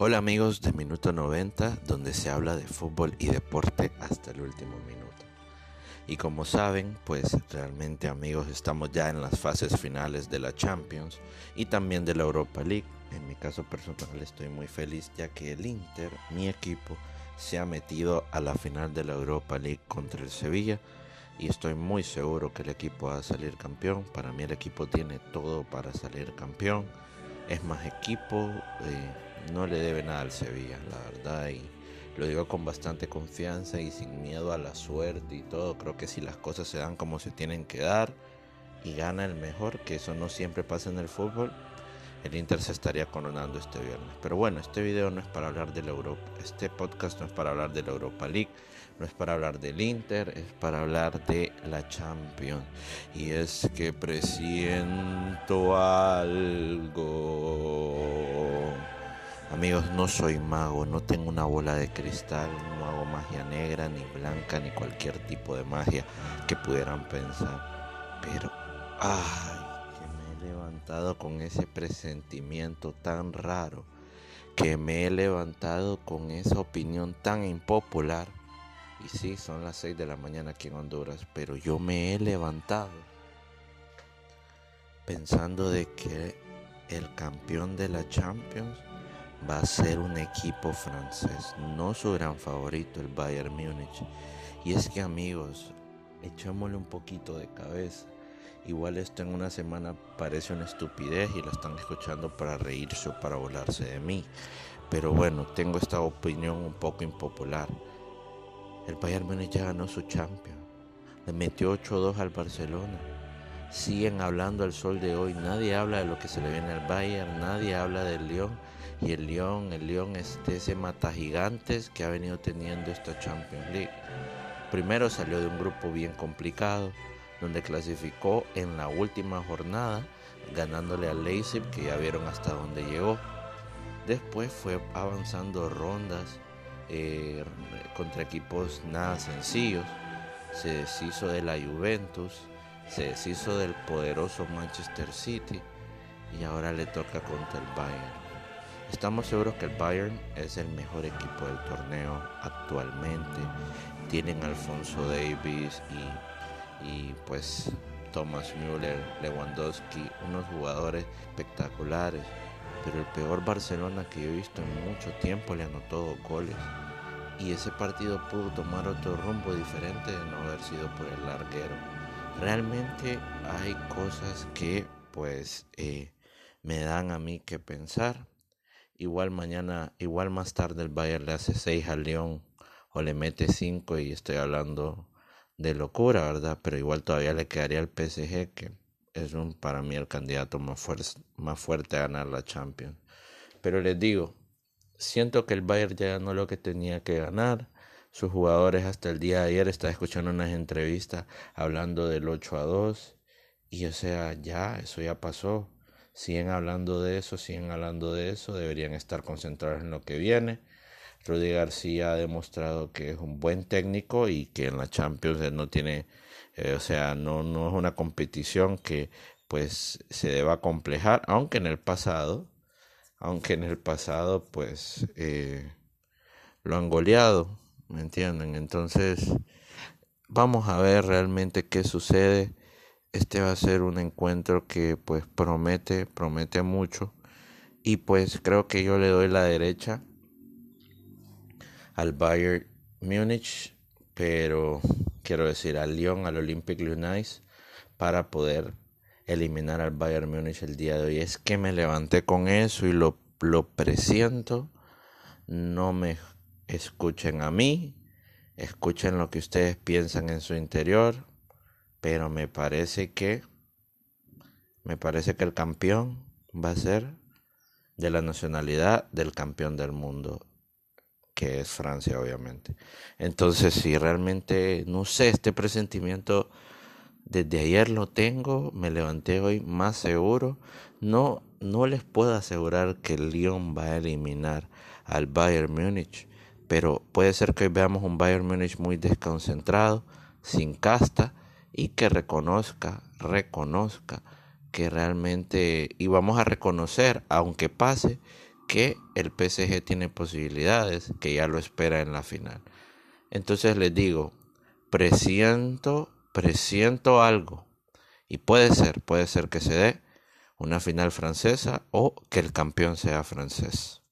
Hola amigos de Minuto 90, donde se habla de fútbol y deporte hasta el último minuto. Y como saben, pues realmente amigos estamos ya en las fases finales de la Champions y también de la Europa League. En mi caso personal estoy muy feliz ya que el Inter, mi equipo, se ha metido a la final de la Europa League contra el Sevilla y estoy muy seguro que el equipo va a salir campeón. Para mí el equipo tiene todo para salir campeón. Es más equipo, eh, no le debe nada al Sevilla, la verdad. Y lo digo con bastante confianza y sin miedo a la suerte y todo. Creo que si las cosas se dan como se tienen que dar y gana el mejor, que eso no siempre pasa en el fútbol, el Inter se estaría coronando este viernes. Pero bueno, este video no es para hablar de la Europa, este podcast no es para hablar de la Europa League, no es para hablar del Inter, es para hablar de la Champions. Y es que presiento algo. Amigos, no soy mago, no tengo una bola de cristal, no hago magia negra, ni blanca, ni cualquier tipo de magia que pudieran pensar. Pero, ay, levantado con ese presentimiento tan raro, que me he levantado con esa opinión tan impopular. Y sí, son las 6 de la mañana aquí en Honduras, pero yo me he levantado pensando de que el campeón de la Champions va a ser un equipo francés, no su gran favorito, el Bayern Múnich. Y es que amigos, echémosle un poquito de cabeza. Igual esto en una semana parece una estupidez y lo están escuchando para reírse o para volarse de mí. Pero bueno, tengo esta opinión un poco impopular. El Bayern Múnich ya ganó su Champions. Le metió 8-2 al Barcelona. Siguen hablando al sol de hoy. Nadie habla de lo que se le viene al Bayern. Nadie habla del León. Y el León, el León es ese mata gigantes que ha venido teniendo esta Champions League. Primero salió de un grupo bien complicado donde clasificó en la última jornada, ganándole al Leipzig, que ya vieron hasta dónde llegó. Después fue avanzando rondas eh, contra equipos nada sencillos. Se deshizo de la Juventus, se deshizo del poderoso Manchester City y ahora le toca contra el Bayern. Estamos seguros que el Bayern es el mejor equipo del torneo actualmente. Tienen Alfonso Davis y y pues Thomas Müller, Lewandowski, unos jugadores espectaculares. Pero el peor Barcelona que yo he visto en mucho tiempo le anotó dos goles. Y ese partido pudo tomar otro rumbo diferente de no haber sido por el larguero. Realmente hay cosas que pues eh, me dan a mí que pensar. Igual mañana, igual más tarde el Bayern le hace 6 al León o le mete 5 y estoy hablando de locura, ¿verdad? Pero igual todavía le quedaría al PSG, que es un, para mí el candidato más, más fuerte a ganar la Champions. Pero les digo, siento que el Bayern ya ganó lo que tenía que ganar. Sus jugadores hasta el día de ayer estaba escuchando unas entrevistas hablando del 8 a 2. Y o sea, ya, eso ya pasó. Siguen hablando de eso, siguen hablando de eso. Deberían estar concentrados en lo que viene. Rudy García ha demostrado que es un buen técnico y que en la Champions no tiene, eh, o sea, no, no es una competición que pues se deba complejar, aunque en el pasado, aunque en el pasado pues eh, lo han goleado, ¿me entienden? Entonces, vamos a ver realmente qué sucede. Este va a ser un encuentro que pues promete, promete mucho. Y pues creo que yo le doy la derecha al Bayern Múnich, pero quiero decir al Lyon, al Olympique Lyonnais, para poder eliminar al Bayern Múnich el día de hoy. Es que me levanté con eso y lo, lo presiento. No me escuchen a mí, escuchen lo que ustedes piensan en su interior, pero me parece que me parece que el campeón va a ser de la nacionalidad del campeón del mundo que es Francia, obviamente. Entonces, si realmente, no sé, este presentimiento desde ayer lo tengo, me levanté hoy más seguro. No, no les puedo asegurar que el Lyon va a eliminar al Bayern Múnich, pero puede ser que veamos un Bayern Múnich muy desconcentrado, sin casta y que reconozca, reconozca que realmente, y vamos a reconocer, aunque pase, que el PSG tiene posibilidades, que ya lo espera en la final. Entonces les digo, presiento, presiento algo. Y puede ser, puede ser que se dé una final francesa o que el campeón sea francés.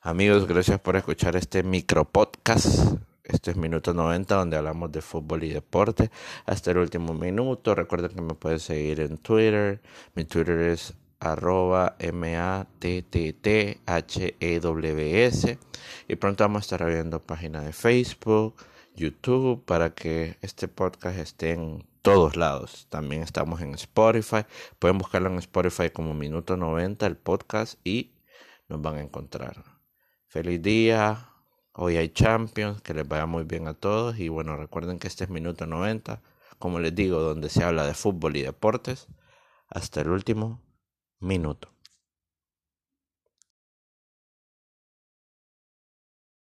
Amigos, gracias por escuchar este micro podcast. Este es Minuto 90 donde hablamos de fútbol y deporte hasta el último minuto. Recuerden que me pueden seguir en Twitter. Mi Twitter es arroba M-A-T-T-T-H-E-W-S. Y pronto vamos a estar abriendo página de Facebook, YouTube, para que este podcast esté en todos lados. También estamos en Spotify. Pueden buscarlo en Spotify como Minuto 90, el podcast, y nos van a encontrar. Feliz día. Hoy hay Champions, que les vaya muy bien a todos. Y bueno, recuerden que este es Minuto 90, como les digo, donde se habla de fútbol y deportes. Hasta el último minuto.